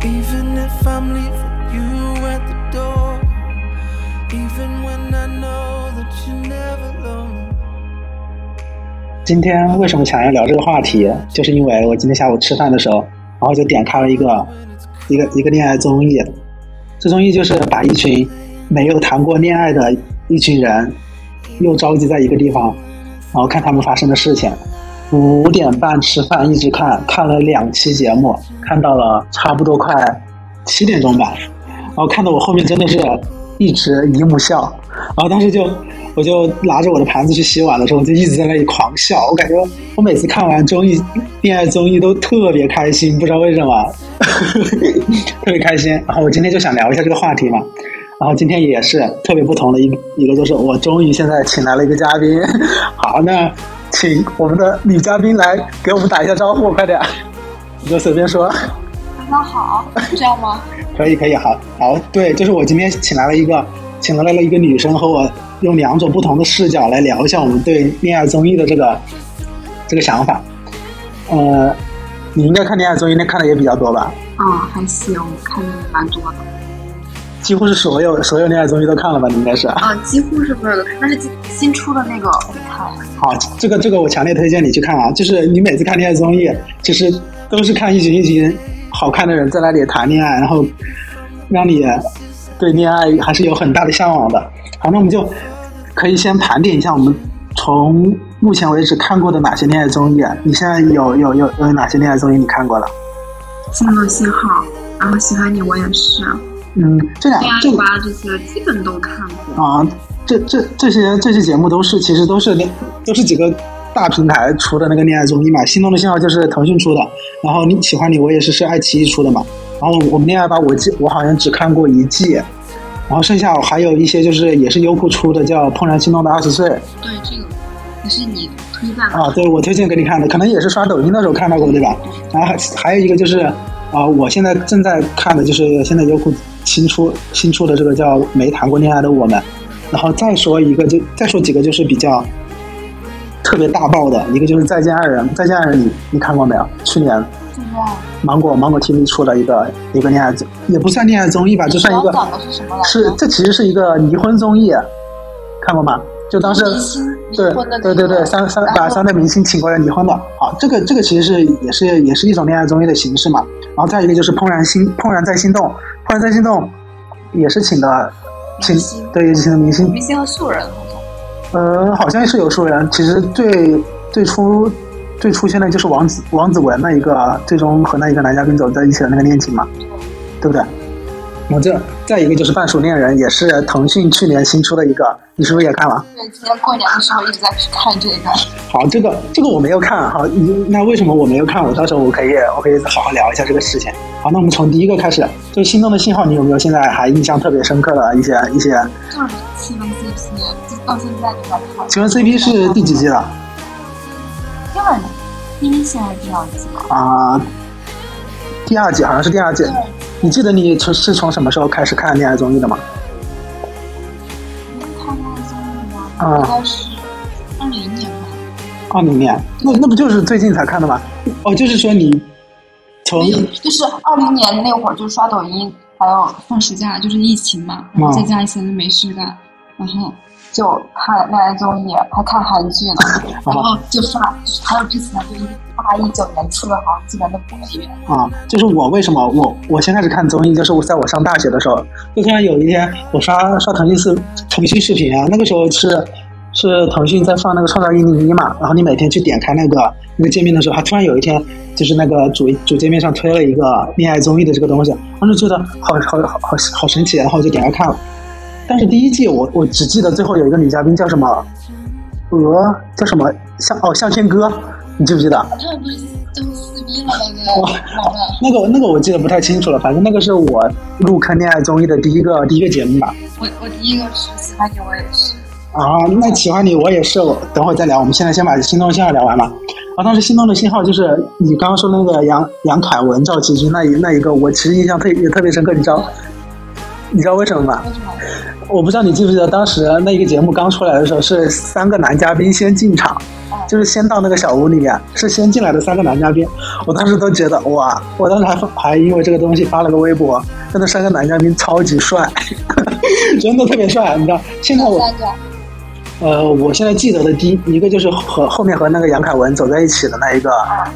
Even if I'm leaving you at the door, even when I know that you never alone. 今天为什么想要聊这个话题，就是因为我今天下午吃饭的时候，然后就点开了一个一个一个恋爱综艺，这综艺就是把一群没有谈过恋爱的一群人，又召集在一个地方，然后看他们发生的事情。五点半吃饭，一直看，看了两期节目，看到了差不多快七点钟吧，然后看到我后面真的是一直姨母笑，然后当时就我就拿着我的盘子去洗碗的时候，就一直在那里狂笑。我感觉我每次看完综艺恋爱综艺都特别开心，不知道为什么，特别开心。然后我今天就想聊一下这个话题嘛。然后今天也是特别不同的一一个，就是我终于现在请来了一个嘉宾。好，那请我们的女嘉宾来给我们打一下招呼，快点，你就随便说。大家好，这样吗？可以，可以，好，好，对，就是我今天请来了一个，请来了一个女生，和我用两种不同的视角来聊一下我们对恋爱综艺的这个这个想法。呃，你应该看恋爱综艺，那看的也比较多吧？啊、还行，看的蛮多的。几乎是所有所有恋爱综艺都看了吧？你应该是。啊、几乎是所有的，但是新新出的那个我没看。好，这个这个我强烈推荐你去看啊！就是你每次看恋爱综艺，其实都是看一群一群好看的人在那里谈恋爱，然后让你对恋爱还是有很大的向往的。好，那我们就可以先盘点一下我们从目前为止看过的哪些恋爱综艺。你现在有有有有哪些恋爱综艺你看过了？心动信号，然后喜欢你我也是，嗯，这两恋这这些基本都看过。啊，这这这些这些节目都是其实都是恋都是几个大平台出的那个恋爱综艺嘛。心动的信号就是腾讯出的，然后你喜欢你我也是是爱奇艺出的嘛。然后我们恋爱吧，我记我好像只看过一季，然后剩下还有一些就是也是优酷出的，叫《怦然心动的二十岁》对，这个也是你推荐的。啊，对我推荐给你看的，可能也是刷抖音的时候看到过，对吧？然后还还有一个就是啊，我现在正在看的就是现在优酷新出新出的这个叫《没谈过恋爱的我们》，然后再说一个就再说几个就是比较特别大爆的，一个就是《再见爱人》，《再见爱人》你你看过没有？去年芒果芒果 TV 出了一个一个恋爱综，也不算恋爱综艺吧，就算一个是这其实是一个离婚综艺，看过吗？就当时对对对对，三三把三代明星请过来离婚的。好，这个这个其实是也是也是一种恋爱综艺的形式嘛。然后再一个就是怦然心怦然在心动，怦然在心动也是请的请对也是请的明星，明星和素人。呃，好像是有素人。其实最最初最出现的就是王子王子文那一个最终和那一个男嘉宾走在一起的那个恋情嘛，对不对？然后这再一个就是半熟恋人，也是腾讯去年新出的一个，你是不是也看了？对，今年过年的时候一直在去看这个。好，这个这个我没有看，好，那为什么我没有看？我到时候我可以我可以好好聊一下这个事情。好，那我们从第一个开始，就心动的信号，你有没有现在还印象特别深刻的一些一些？就是七分 CP，就到现在都在看。请问 CP 是第几季了？第二季，第一季还是第二季？啊、第二季好像是第二季。你记得你从是从什么时候开始看恋爱综艺的吗？看恋爱综艺吗？啊应该是二零年吧。二零年，那那不就是最近才看的吗？哦，就是说你从，就是二零年那会儿，就刷抖音，还有放暑假，就是疫情嘛，然后在家里闲着没事干，然后就看恋爱综艺，还看韩剧呢，然后就刷，还有之前就一八一九年出的，好像基本都补了一遍。啊，就是我为什么我我先开始看综艺，就是我在我上大学的时候，就突然有一天我刷刷腾讯视腾讯视频啊，那个时候是是腾讯在放那个《创造一零一》嘛，然后你每天去点开那个那个界面的时候，它突然有一天就是那个主主界面上推了一个恋爱综艺的这个东西，我就觉得好好好好好神奇，然后我就点开看了。但是第一季我我只记得最后有一个女嘉宾叫什么鹅叫什么向哦向天歌，你记不记得？那个？那个那个我记得不太清楚了，反正那个是我入坑恋爱综艺的第一个第一个节目吧。我我第一个是喜欢你，我也是。啊，那喜欢你我也是，我等会儿再聊。我们现在先把心动信号聊完嘛。然后当时心动的信号就是你刚刚说那个杨杨凯文、赵启军那一那一个，我其实印象特也特别深刻，你知道你知道为什么吗？为什么？我不知道你记不记得当时那一个节目刚出来的时候是三个男嘉宾先进场，就是先到那个小屋里面，是先进来的三个男嘉宾。我当时都觉得哇，我当时还还因为这个东西发了个微博，那三个男嘉宾超级帅，真的特别帅，你知道？现在我。呃，我现在记得的第一个就是和后面和那个杨凯文走在一起的那一个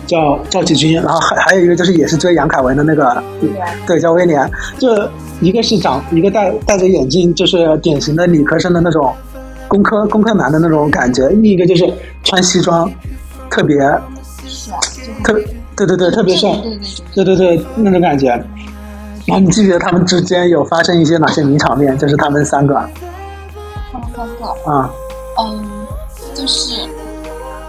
叫赵启军，然后还还有一个就是也是追杨凯文的那个，对，叫威廉。就一个是长一个戴戴着眼镜，就是典型的理科生的那种工科工科男的那种感觉；另一个就是穿西装，特别帅，特对对对，特别帅，对对对那种感觉。然后你记不记得他们之间有发生一些哪些名场面？就是他们三个，他们三个啊。嗯，就是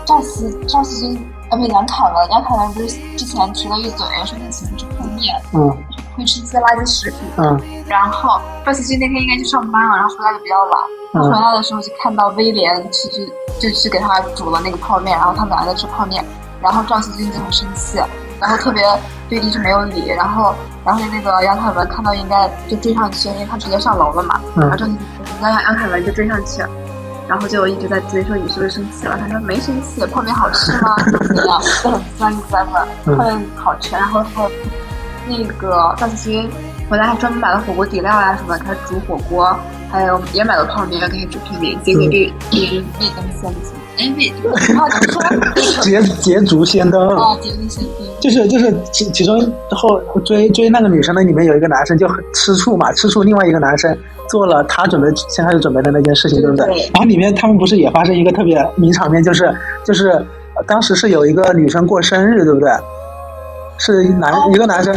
赵思赵思君啊，不杨凯文，杨凯文不是之前提了一嘴，说他喜欢吃泡面，嗯，会吃一些垃圾食品，嗯，然后赵思君那天应该去上班了，然后回来的比较晚，他回来的时候就看到威廉去去就去给他煮了那个泡面，然后他们俩在吃泡面，然后赵思君就很生气，然后特别对一直没有理，然后然后那个杨凯文看到应该就追上去，因为他直接上楼了嘛，然后赵思杨杨凯文就追上去。然后就一直在追说你是不是生气了？他说没生气，泡面好吃吗？怎么样？就很酸一直在问泡面好吃。然后还有那个赵思君回来还专门买了火锅底料呀什么，开始煮火锅，还有也买了泡面，要给他煮泡面，结果被别人被灯先走。哎，被然后？捷捷足先登啊，捷足先登。就是就是其其中后追追那个女生的里面有一个男生就很吃醋嘛，吃醋另外一个男生。做了他准备先开始准备的那件事情，对不对？然后里面他们不是也发生一个特别名场面，就是就是当时是有一个女生过生日，对不对？是男一个男生，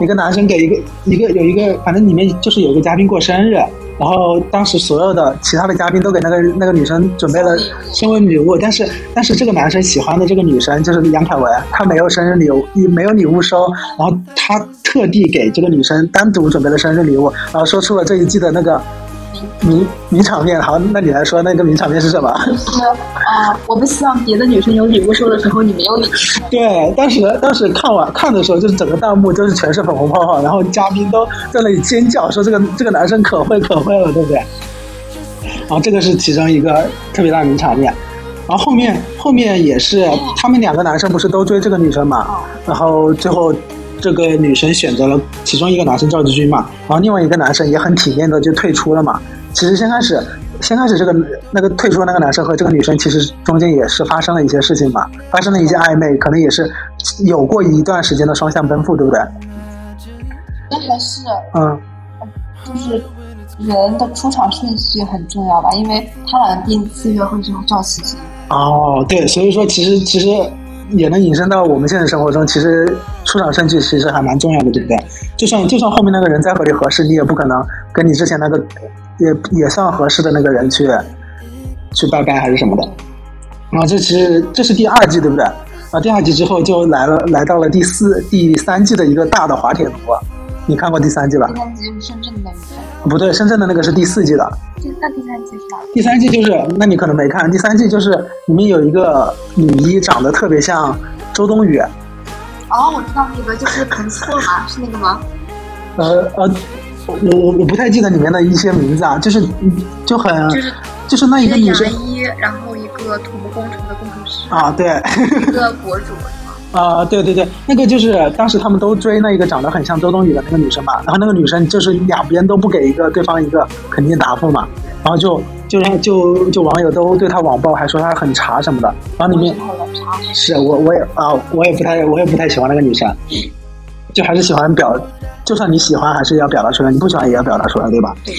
一个男生给一个一个有一个，反正里面就是有一个嘉宾过生日。然后当时所有的其他的嘉宾都给那个那个女生准备了生日礼物，但是但是这个男生喜欢的这个女生就是杨凯文，他没有生日礼物，没有礼物收，然后他特地给这个女生单独准备了生日礼物，然后说出了这一季的那个。名名场面，好，那你来说那个名场面是什么？是啊，我不希望别的女生有礼物收的时候你没有礼物。对，当时当时看完看的时候，就是整个弹幕就是全是粉红泡泡，然后嘉宾都在那里尖叫，说这个这个男生可会可会了，对不对？然后这个是其中一个特别大的名场面，然后后面后面也是他们两个男生不是都追这个女生嘛，然后最后。这个女生选择了其中一个男生赵志军嘛，然后另外一个男生也很体面的就退出了嘛。其实先开始，先开始这个那个退出的那个男生和这个女生其实中间也是发生了一些事情嘛，发生了一些暧昧，可能也是有过一段时间的双向奔赴，对不对？那还是嗯，就是人的出场顺序很重要吧，因为他俩的第一次约会就是赵启军。哦，对，所以说其实其实。也能引申到我们现实生活中，其实出场顺序其实还蛮重要的，对不对？就算就算后面那个人再和你合适，你也不可能跟你之前那个也也算合适的那个人去去拜拜还是什么的。然后这其实这是第二季，对不对？啊，第二季之后就来了，来到了第四、第三季的一个大的滑铁卢。你看过第三季吧？第三季是深圳的那个。不对，深圳的那个是第四季的。那第三季是哪？第三季就是，那你可能没看。第三季就是里面有一个女一，长得特别像周冬雨。哦，我知道那个，就是彭错嘛，是那个吗？呃呃，我我我不太记得里面的一些名字啊，就是就很就是就是那一个女生一，然后一个土木工程的工程师啊，对，一个 博主。啊，对对对，那个就是当时他们都追那一个长得很像周冬雨的那个女生嘛，然后那个女生就是两边都不给一个对方一个肯定答复嘛，然后就就让就就网友都对她网暴，还说她很茶什么的，然后里面是我我也啊我也不太我也不太喜欢那个女生，就还是喜欢表，就算你喜欢还是要表达出来，你不喜欢也要表达出来，对吧？对。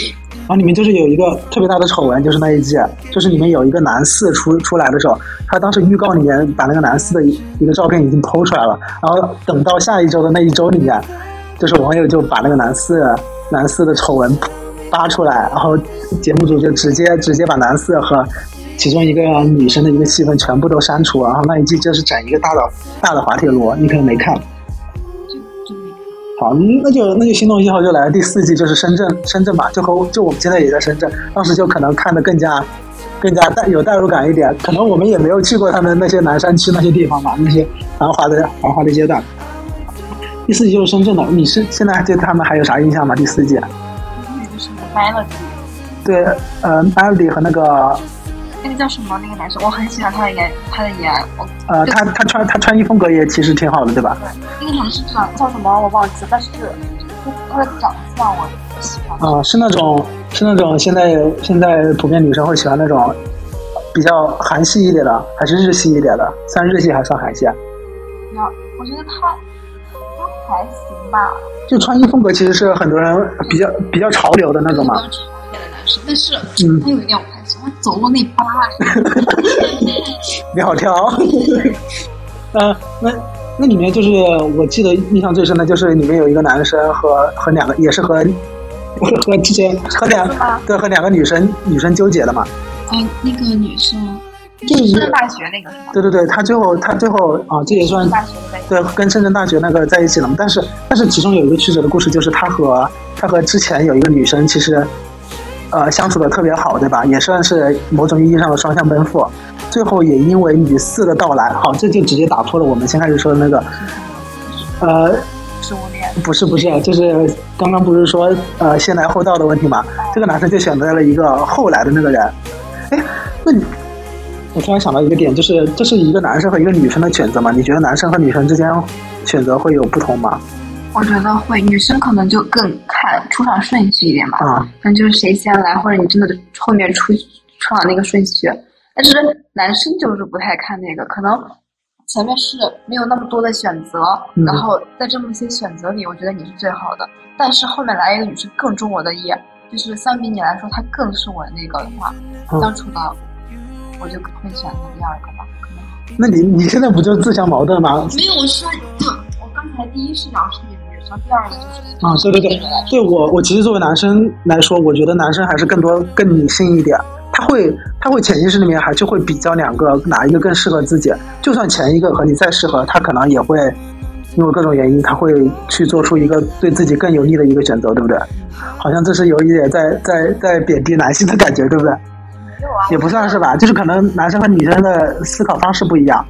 然后里面就是有一个特别大的丑闻，就是那一季，就是里面有一个男四出出来的时候，他当时预告里面把那个男四的一个照片已经剖出来了，然后等到下一周的那一周里面，就是网友就把那个男四男四的丑闻扒出来，然后节目组就直接直接把男四和其中一个女生的一个戏份全部都删除，然后那一季就是整一个大的大的滑铁卢，你可能没看。好，那就那就心动一号就来了。第四季就是深圳，深圳吧，就和就我们现在也在深圳，当时就可能看的更加更加带有代入感一点。可能我们也没有去过他们那些南山区那些地方吧，那些繁华的繁华的阶段。第四季就是深圳的，你是现在对他们还有啥印象吗？第四季？就是 Melody。对，呃，Melody 和那个那个叫什么？那个男生，我很喜欢他的颜，他的颜。呃，他他穿他穿衣风格也其实挺好的，对吧？对，那个男生长叫什么我忘记了，但是他的长相我喜欢。啊，是那种是那种现在现在普遍女生会喜欢那种比较韩系一点的，还是日系一点的？算日系还是算韩系啊？要，我觉得他他还行吧。就穿衣风格其实是很多人比较比较潮流的那种嘛。但是他有一点我还喜欢走路那疤。你好挑。呃，那那里面就是我记得印象最深的就是里面有一个男生和和两个也是和和之前和两对和两个女生女生纠结的嘛。嗯，那个女生就是深圳大学那个是吗？对对对，他最后他最后啊，这也算对跟深圳大学那个在一起了嘛。但是但是其中有一个曲折的故事，就是他和他和之前有一个女生其实。呃，相处的特别好，对吧？也算是某种意义上的双向奔赴。最后也因为女四的到来，好，这就直接打破了我们先开始说的那个，呃，不是不是，就是刚刚不是说呃先来后到的问题嘛？这个男生就选择了一个后来的那个人。哎，那你，我突然想到一个点，就是这是一个男生和一个女生的选择嘛？你觉得男生和女生之间选择会有不同吗？我觉得会，女生可能就更看出场顺序一点吧，啊，那就是谁先来，或者你真的后面出出场那个顺序。但是男生就是不太看那个，可能前面是没有那么多的选择，然后在这么些选择里，我觉得你是最好的。但是后面来一个女生更中我的意，就是相比你来说，她更是我那个的话，相处的我就会选择第二个吧。可能。那你你现在不就自相矛盾吗？没有，我说就我刚才第一视角是你。第二个就是啊，对对对，对我我其实作为男生来说，我觉得男生还是更多更理性一点，他会他会潜意识里面还是会比较两个哪一个更适合自己，就算前一个和你再适合，他可能也会因为各种原因，他会去做出一个对自己更有利的一个选择，对不对？好像这是有一点在在在贬低男性的感觉，对不对？也不算是吧，就是可能男生和女生的思考方式不一样。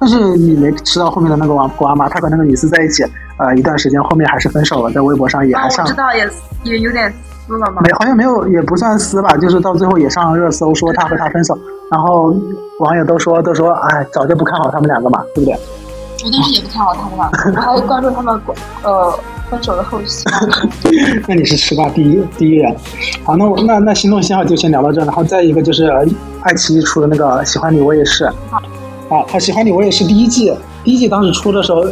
但是你没吃到后面的那个瓜瓜吗？他和那个女司在一起，呃，一段时间后面还是分手了，在微博上也还上。知道也也有点撕了吗？没，好像没有，也不算撕吧，就是到最后也上了热搜，说他和他分手，然后网友都说都说，哎，早就不看好他们两个嘛，对不对？我当时也不看好他们俩，我还关注他们呃分手的后续。那你是吃瓜第一第一人。好，那我那那心动信号就先聊到这，然后再一个就是爱奇艺出的那个喜欢你我也是。啊，他喜欢你，我也是第一季，第一季当时出的时候，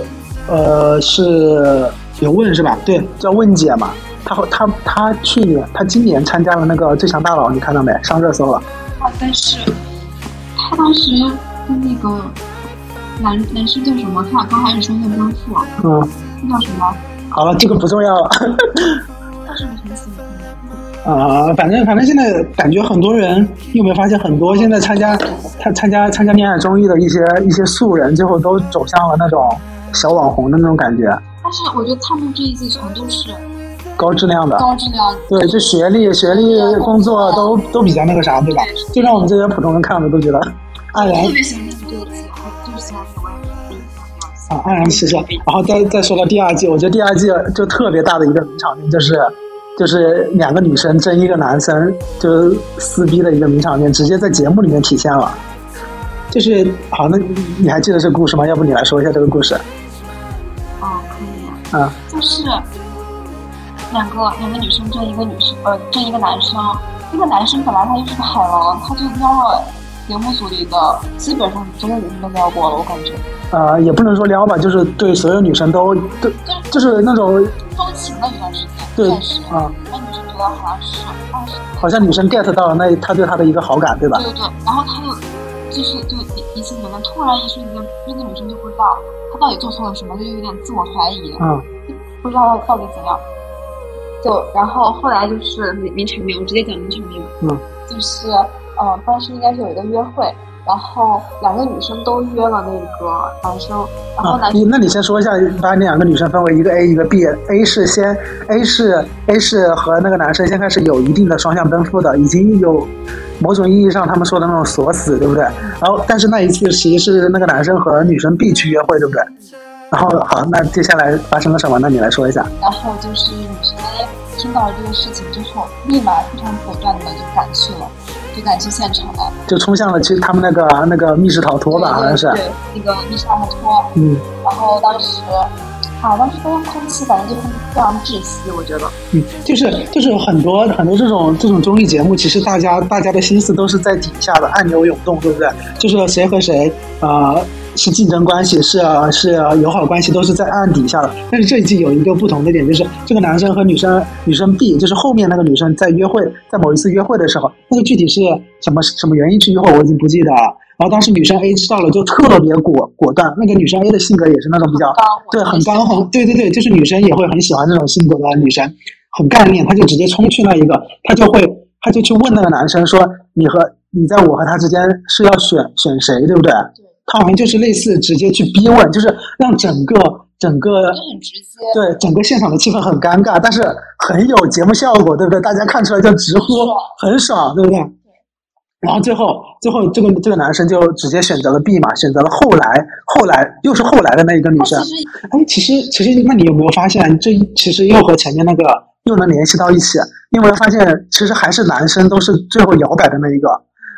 呃，是有问是吧？对，叫问姐嘛。他他他去年，他今年参加了那个最强大佬，你看到没？上热搜了。啊，但是他当时跟那个男男生叫什么？他俩刚开始双向奔赴。嗯。那叫什么？好了，这个不重要了。他是不是很喜欢？啊，反正反正现在感觉很多人，你有没有发现很多现在参加他参加参加恋爱综艺的一些一些素人，最后都走向了那种小网红的那种感觉。但是我觉得他们这一季全都是高质量的，高质量。对，就学历、学历、工作都都比较那个啥，对吧？就让我们这些普通人看了都觉得黯然。特别喜欢这一季，就是喜欢我啊，黯然失色。然后再再说到第二季，我觉得第二季就特别大的一个名场面就是。就是两个女生争一个男生，就是撕逼的一个名场面，直接在节目里面体现了。就是好，那你还记得这个故事吗？要不你来说一下这个故事？哦，可以。嗯。就是两个两个女生争一个女生，呃，争一个男生。那个男生本来他就是个海王，他就撩了节目组里的基本上所有女生都撩过了，我感觉。呃，也不能说撩吧，就是对所有女生都都就是那种钟情了一段时间。对啊，那女生觉得好像是二十，好像女生 get 到了那他对她的一个好感，对吧？对对对，然后他就就是就一一气之间，突然一瞬间，那个女生就不知道他到底做错了什么，就有点自我怀疑，嗯，不知道到底怎样，就然后后来就是名场面，我直接讲名场面吧，嗯，就是呃当时应该是有一个约会。然后两个女生都约了那个男生，然后男，你那你先说一下，把那两个女生分为一个 A 一个 B，A 是先 A 是 A 是和那个男生先开始有一定的双向奔赴的，已经有某种意义上他们说的那种锁死，对不对？然后但是那一次其实是那个男生和女生 B 去约会，对不对？然后好，那接下来发生了什么？那你来说一下。然后就是女生听到了这个事情之后，立马非常果断的就赶去了。就赶去现场了，就冲向了去他们那个那个密室逃脱吧，好像是。对，那个密室逃脱。嗯。然后当时。啊，当时那种空气反正就是非常窒息，我觉得。嗯，就是就是很多很多这种这种综艺节目，其实大家大家的心思都是在底下的暗流涌动，对不对？就是谁和谁啊是竞争关系，是是友好关系，都是在暗底下的。但是这一季有一个不同的点，就是这个男生和女生女生 B，就是后面那个女生在约会，在某一次约会的时候，那个具体是什么什么原因去约会，我已经不记得了。然后当时女生 A 知道了就特别果果断，那个女生 A 的性格也是那种比较对很刚很对对对，就是女生也会很喜欢这种性格的女生，很干练，她就直接冲去那一个，她就会她就去问那个男生说你和你在我和他之间是要选选谁对不对？她好像就是类似直接去逼问，就是让整个整个很直接对整个现场的气氛很尴尬，但是很有节目效果，对不对？大家看出来就直呼很爽，对不对？然后最后，最后这个这个男生就直接选择了 B 嘛，选择了后来后来又是后来的那一个女生。哎，其实其实，那你有没有发现，这其实又和前面那个又能联系到一起？你有没有发现，其实还是男生都是最后摇摆的那一个，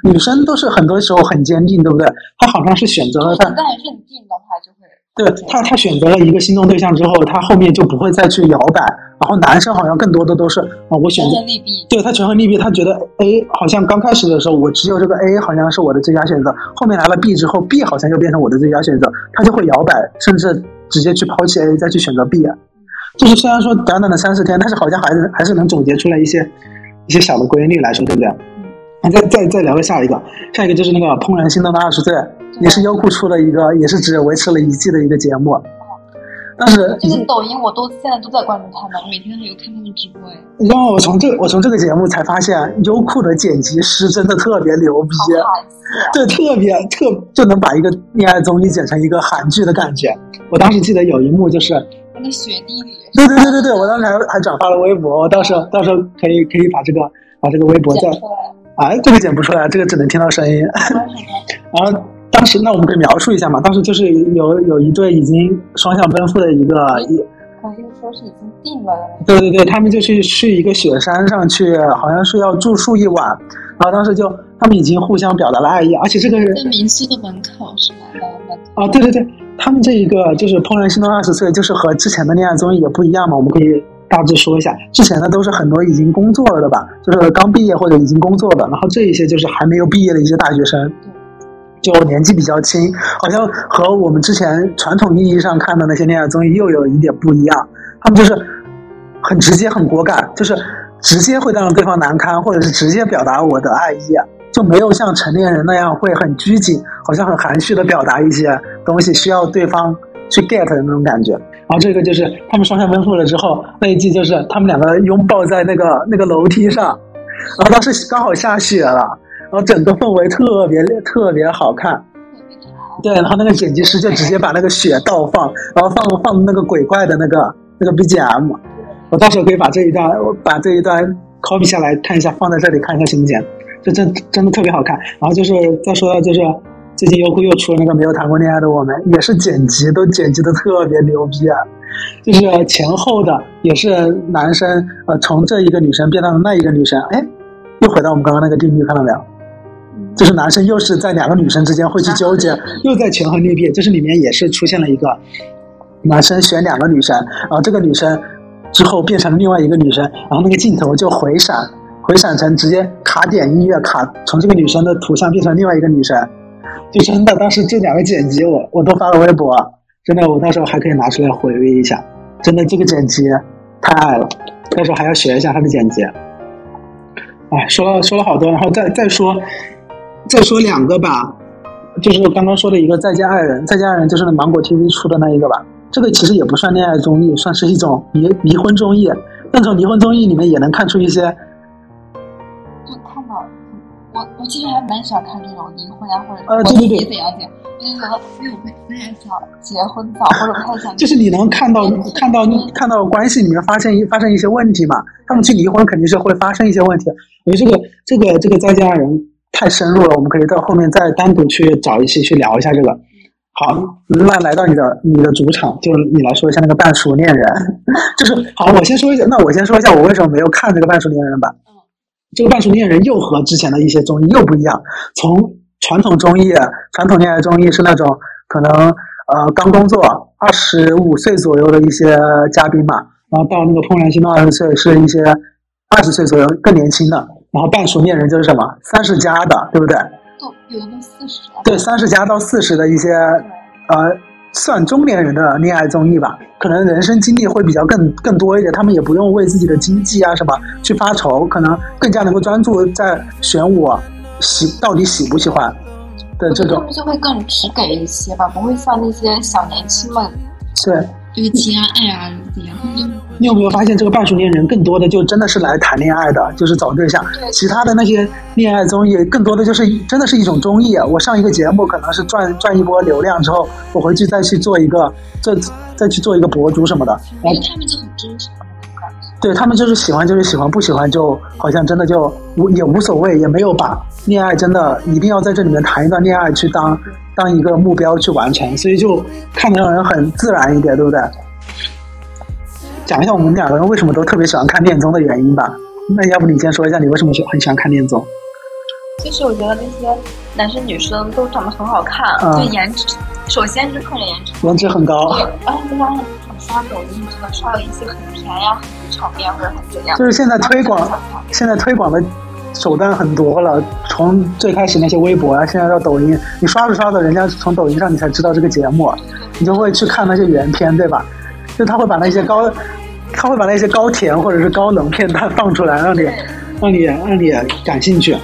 女生都是很多时候很坚定，对不对？她好像是选择了他。一旦认定的话，就会。对他，他选择了一个心动对象之后，他后面就不会再去摇摆。然后男生好像更多的都是啊，我选择利弊对他权衡利弊，他觉得 A 好像刚开始的时候我只有这个 A 好像是我的最佳选择，后面来了 B 之后，B 好像又变成我的最佳选择，他就会摇摆，甚至直接去抛弃 A 再去选择 B。就是虽然说短短的三十天，但是好像还是还是能总结出来一些一些小的规律来说，对不对？那再再再聊个下一个，下一个就是那个《怦然心动的二十岁》，也是优酷出的一个，也是只维持了一季的一个节目。但是这个抖音，我都现在都在关注他们，每天都有看他们直播。哎，然后我从这我从这个节目才发现，优酷的剪辑师真的特别牛逼，对，特别特就能把一个恋爱综艺剪成一个韩剧的感觉。我当时记得有一幕就是那个雪地里，对对对对对，我当时还还转发了微博，我到时候到时候可以可以把这个把这个微博再啊，这个剪不出来，这个只能听到声音，然后。当时，那我们可以描述一下嘛？当时就是有有一对已经双向奔赴的一个，可以说是已经定了。对对对，他们就去去一个雪山上去，好像是要住宿一晚。然后当时就他们已经互相表达了爱意，而且这个在民宿的门口是吗？啊，对对对，他们这一个就是《怦然心动二十岁》，就是和之前的恋爱综艺也不一样嘛。我们可以大致说一下，之前的都是很多已经工作了的吧，就是刚毕业或者已经工作的，然后这一些就是还没有毕业的一些大学生。就年纪比较轻，好像和我们之前传统意义上看的那些恋爱综艺又有一点不一样。他们就是很直接、很果敢，就是直接会让对方难堪，或者是直接表达我的爱意，就没有像成年人那样会很拘谨，好像很含蓄的表达一些东西，需要对方去 get 的那种感觉。然后这个就是他们双向奔赴了之后，那一季就是他们两个拥抱在那个那个楼梯上，然后当时刚好下雪了。然后整个氛围特别特别好看，对，然后那个剪辑师就直接把那个雪倒放，然后放放那个鬼怪的那个那个 BGM，我到时候可以把这一段把这一段 copy 下来看一下，放在这里看一下行不行？就真真的特别好看。然后就是再说到就是最近优酷又出了那个没有谈过恋爱的我们，也是剪辑都剪辑的特别牛逼啊，就是前后的也是男生呃从这一个女生变到了那一个女生，哎，又回到我们刚刚那个定律，看到没有？就是男生又是在两个女生之间会去纠结，又在权衡利弊。就是里面也是出现了一个男生选两个女生，然后这个女生之后变成了另外一个女生，然后那个镜头就回闪，回闪成直接卡点音乐卡，从这个女生的图像变成另外一个女生，就真的当时这两个剪辑我我都发了微博，真的我到时候还可以拿出来回味一下，真的这个剪辑太爱了，到时候还要学一下他的剪辑。哎，说了说了好多，然后再再说。再说两个吧，就是刚刚说的一个《再见爱人》，《再见爱人》就是芒果 TV 出的那一个吧。这个其实也不算恋爱综艺，算是一种离离婚综艺。但从离婚综艺里面也能看出一些。我我其实还蛮喜欢看这种离婚啊，或者呃对对对怎样怎样，我就觉得因为我会不太想结婚早，或者不太想。就是你能看到看到看到关系里面发生一发生一些问题嘛？他们去离婚肯定是会发生一些问题。我觉得这个这个这个《再见爱人》。太深入了，我们可以到后面再单独去找一期去聊一下这个。好，那来到你的你的主场，就你来说一下那个半熟恋人。就是好，我先说一下，那我先说一下我为什么没有看这个半熟恋人吧。这个半熟恋人又和之前的一些综艺又不一样。从传统综艺、传统恋爱综艺是那种可能呃刚工作二十五岁左右的一些嘉宾嘛，然后到那个怦然心动二十岁是一些二十岁左右更年轻的，然后半熟恋人就是什么三十加的，对不对？都有的都四十。对，三十加到四十的一些呃。算中年人的恋爱综艺吧，可能人生经历会比较更更多一点，他们也不用为自己的经济啊什么去发愁，可能更加能够专注在选我喜到底喜不喜欢的这种。他们就会更直给一些吧，不会像那些小年轻们。对。就是情啊爱啊这样？你有没有发现，这个半熟恋人更多的就真的是来谈恋爱的，就是找对象。其他的那些恋爱综艺，更多的就是真的是一种综艺。我上一个节目可能是赚赚一波流量之后，我回去再去做一个，再再去做一个博主什么的。因为他们就很真诚。对他们就是喜欢就是喜欢，不喜欢就好像真的就无也无所谓，也没有把恋爱真的一定要在这里面谈一段恋爱去当当一个目标去完成，所以就看得让人很自然一点，对不对？讲一下我们两个人为什么都特别喜欢看恋综的原因吧。那要不你先说一下你为什么喜很喜欢看恋综？其实我觉得那些男生女生都长得很好看，就颜值，首先就是看着颜值，颜值很高。然后再加上刷抖音，真的刷了一些很甜呀、很场面或者很怎样。就是现在推广，现在推广的手段很多了。从最开始那些微博啊，现在到抖音，你刷着刷着，人家从抖音上你才知道这个节目，你就会去看那些原片，对吧？就他会把那些高，他会把那些高甜或者是高冷片段放出来，让你，让你让你感兴趣。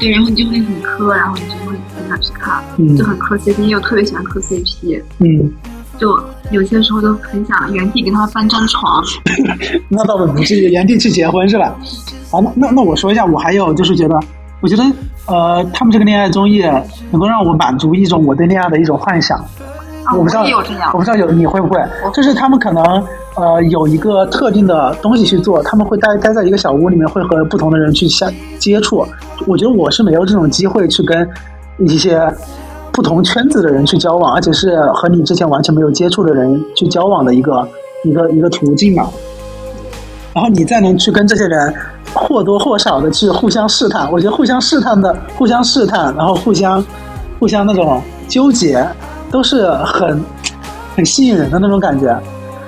对，然后你就会很磕，然后你就会很想去看，就很磕 CP，又特别喜欢磕 CP。嗯。就有些时候都很想原地给他翻张床，那倒不至于原地去结婚是吧？好，那那那我说一下，我还有就是觉得，我觉得呃，他们这个恋爱综艺能够让我满足一种我对恋爱的一种幻想。我不知道，我不知道有你会不会，就是他们可能呃有一个特定的东西去做，他们会待待在一个小屋里面，会和不同的人去相接触。我觉得我是没有这种机会去跟一些。不同圈子的人去交往，而且是和你之前完全没有接触的人去交往的一个一个一个途径嘛。然后你再能去跟这些人或多或少的去互相试探，我觉得互相试探的互相试探，然后互相互相那种纠结，都是很很吸引人的那种感觉。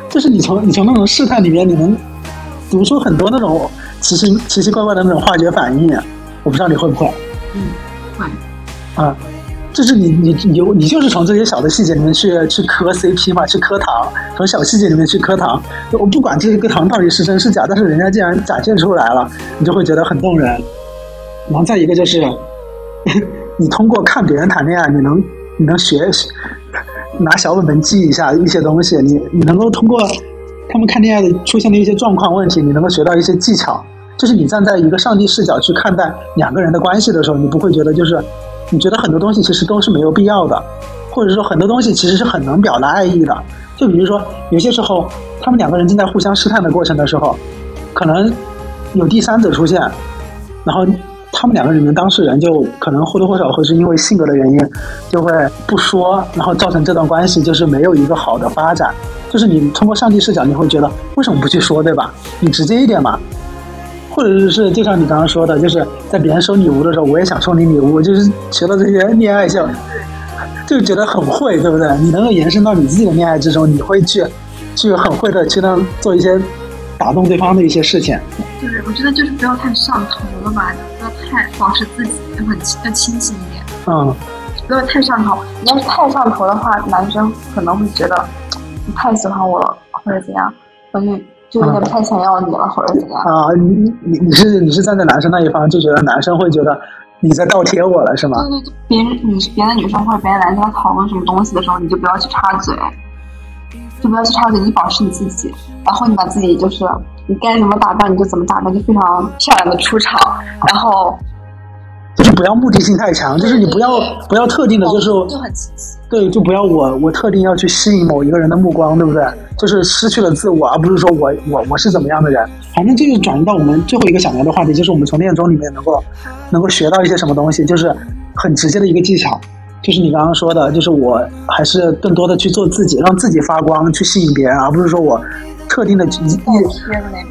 就是你从你从那种试探里面，你能读出很多那种奇奇奇奇怪怪的那种化学反应。我不知道你会不会？嗯，会。啊。就是你你你你就是从这些小的细节里面去去磕 CP 嘛，去磕糖，从小细节里面去磕糖。我不管这个糖到底是真是假，但是人家既然展现出来了，你就会觉得很动人。然后再一个就是，你通过看别人谈恋爱，你能你能学拿小本本记一下一些东西，你你能够通过他们看恋爱的出现的一些状况问题，你能够学到一些技巧。就是你站在一个上帝视角去看待两个人的关系的时候，你不会觉得就是。你觉得很多东西其实都是没有必要的，或者说很多东西其实是很能表达爱意的。就比如说，有些时候他们两个人正在互相试探的过程的时候，可能有第三者出现，然后他们两个人的当事人就可能或多或少会是因为性格的原因，就会不说，然后造成这段关系就是没有一个好的发展。就是你通过上帝视角，你会觉得为什么不去说，对吧？你直接一点嘛。或者是就像你刚刚说的，就是在别人收礼物的时候，我也想送你礼物，就是学到这些恋爱效，就觉得很会，对不对？你能够延伸到你自己的恋爱之中，你会去，去很会的去让做一些打动对方的一些事情。就是我觉得就是不要太上头了吧，不要太保持自己，要很要清醒一点。嗯，不要太上头。你要是太上头的话，男生可能会觉得你太喜欢我了，或者怎样，我就。就有点不太想要你了，或者怎样啊？你你你是你是站在男生那一方，就觉得男生会觉得你在倒贴我了，是吗？对对对，别人你别的女生或者别的男生在讨论什么东西的时候，你就不要去插嘴，就不要去插嘴，你保持你自己，然后你把自己就是你该怎么打扮你就怎么打扮，就非常漂亮的出场，然后。就是不要目的性太强，就是你不要不要特定的，就是就很对，就不要我我特定要去吸引某一个人的目光，对不对？就是失去了自我，而不是说我我我是怎么样的人。反正这就转移到我们最后一个想聊的话题，就是我们从恋综里面能够能够学到一些什么东西，就是很直接的一个技巧，就是你刚刚说的，就是我还是更多的去做自己，让自己发光，去吸引别人，而不是说我。特定的一，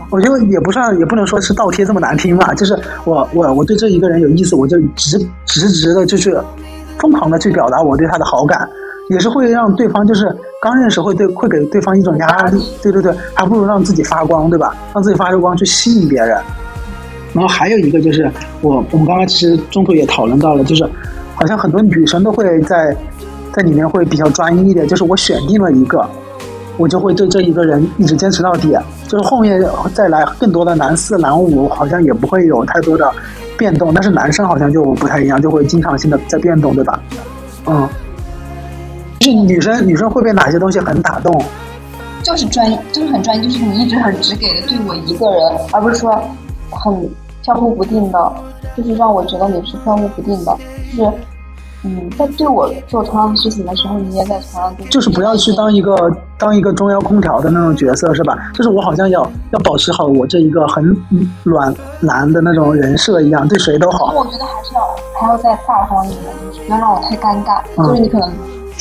我觉得也不算，也不能说是倒贴这么难听吧。就是我我我对这一个人有意思，我就直直直的，就是疯狂的去表达我对他的好感，也是会让对方就是刚认识会对会给对方一种压力。对对对，还不如让自己发光，对吧？让自己发着光去吸引别人。然后还有一个就是我我们刚刚其实中途也讨论到了，就是好像很多女生都会在在里面会比较专一一点，就是我选定了一个。我就会对这一个人一直坚持到底，就是后面再来更多的男四、男五，好像也不会有太多的变动。但是男生好像就不太一样，就会经常性的在变动，对吧？嗯，就是女生，女生会被哪些东西很打动？就是专，就是很专一，就是你一直很只给对我一个人，而不是说很飘忽不定的，就是让我觉得你是飘忽不定的，就是。嗯，在对我做同样的事情的时候，你也在同样的。就是不要去当一个当一个中央空调的那种角色，是吧？就是我好像要要保持好我这一个很暖男的那种人设一样，对谁都好。我觉得还是要还要再大方一点，就是不要让我太尴尬。就是你可能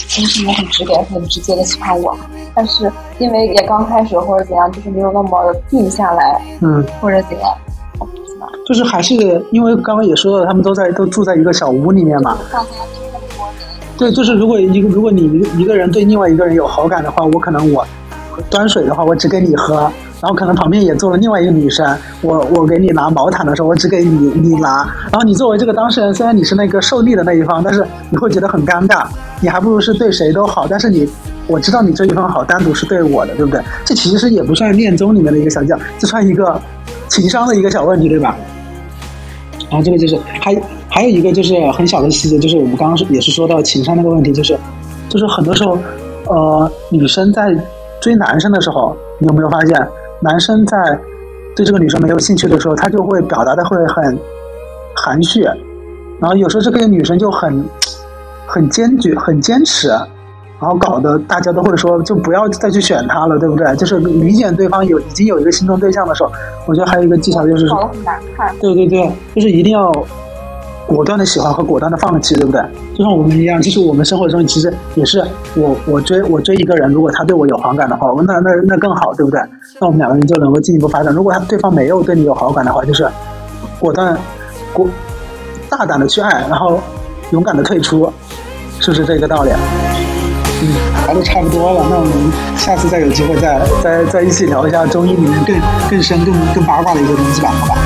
平时你很直给、很直接的喜欢我，但是因为也刚开始或者怎样，就是没有那么定下来，嗯，或者怎样。就是还是因为刚刚也说了，他们都在都住在一个小屋里面嘛。对，就是如果一个如果你一个人对另外一个人有好感的话，我可能我端水的话，我只给你喝，然后可能旁边也坐了另外一个女生，我我给你拿毛毯的时候，我只给你你拿，然后你作为这个当事人，虽然你是那个受力的那一方，但是你会觉得很尴尬，你还不如是对谁都好，但是你我知道你这一方好，单独是对我的，对不对？这其实也不算恋综里面的一个小将，这算一个情商的一个小问题，对吧？然后这个就是还还有一个就是很小的细节，就是我们刚刚也是说到情商那个问题，就是就是很多时候，呃，女生在追男生的时候，你有没有发现，男生在对这个女生没有兴趣的时候，他就会表达的会很含蓄，然后有时候这个女生就很很坚决、很坚持。然后搞得大家都会说，就不要再去选他了，对不对？就是理解对方有已经有一个心动对象的时候，我觉得还有一个技巧就是，搞得很难看。对对对，就是一定要果断的喜欢和果断的放弃，对不对？就像我们一样，其实我们生活中其实也是，我我追我追一个人，如果他对我有好感的话，那那那更好，对不对？那我们两个人就能够进一步发展。如果他对方没有对你有好感的话，就是果断果大胆的去爱，然后勇敢的退出，是不是这个道理？嗯，聊的差不多了，那我们下次再有机会再再再一起聊一下中医里面更更深、更更八卦的一些东西吧，好吧？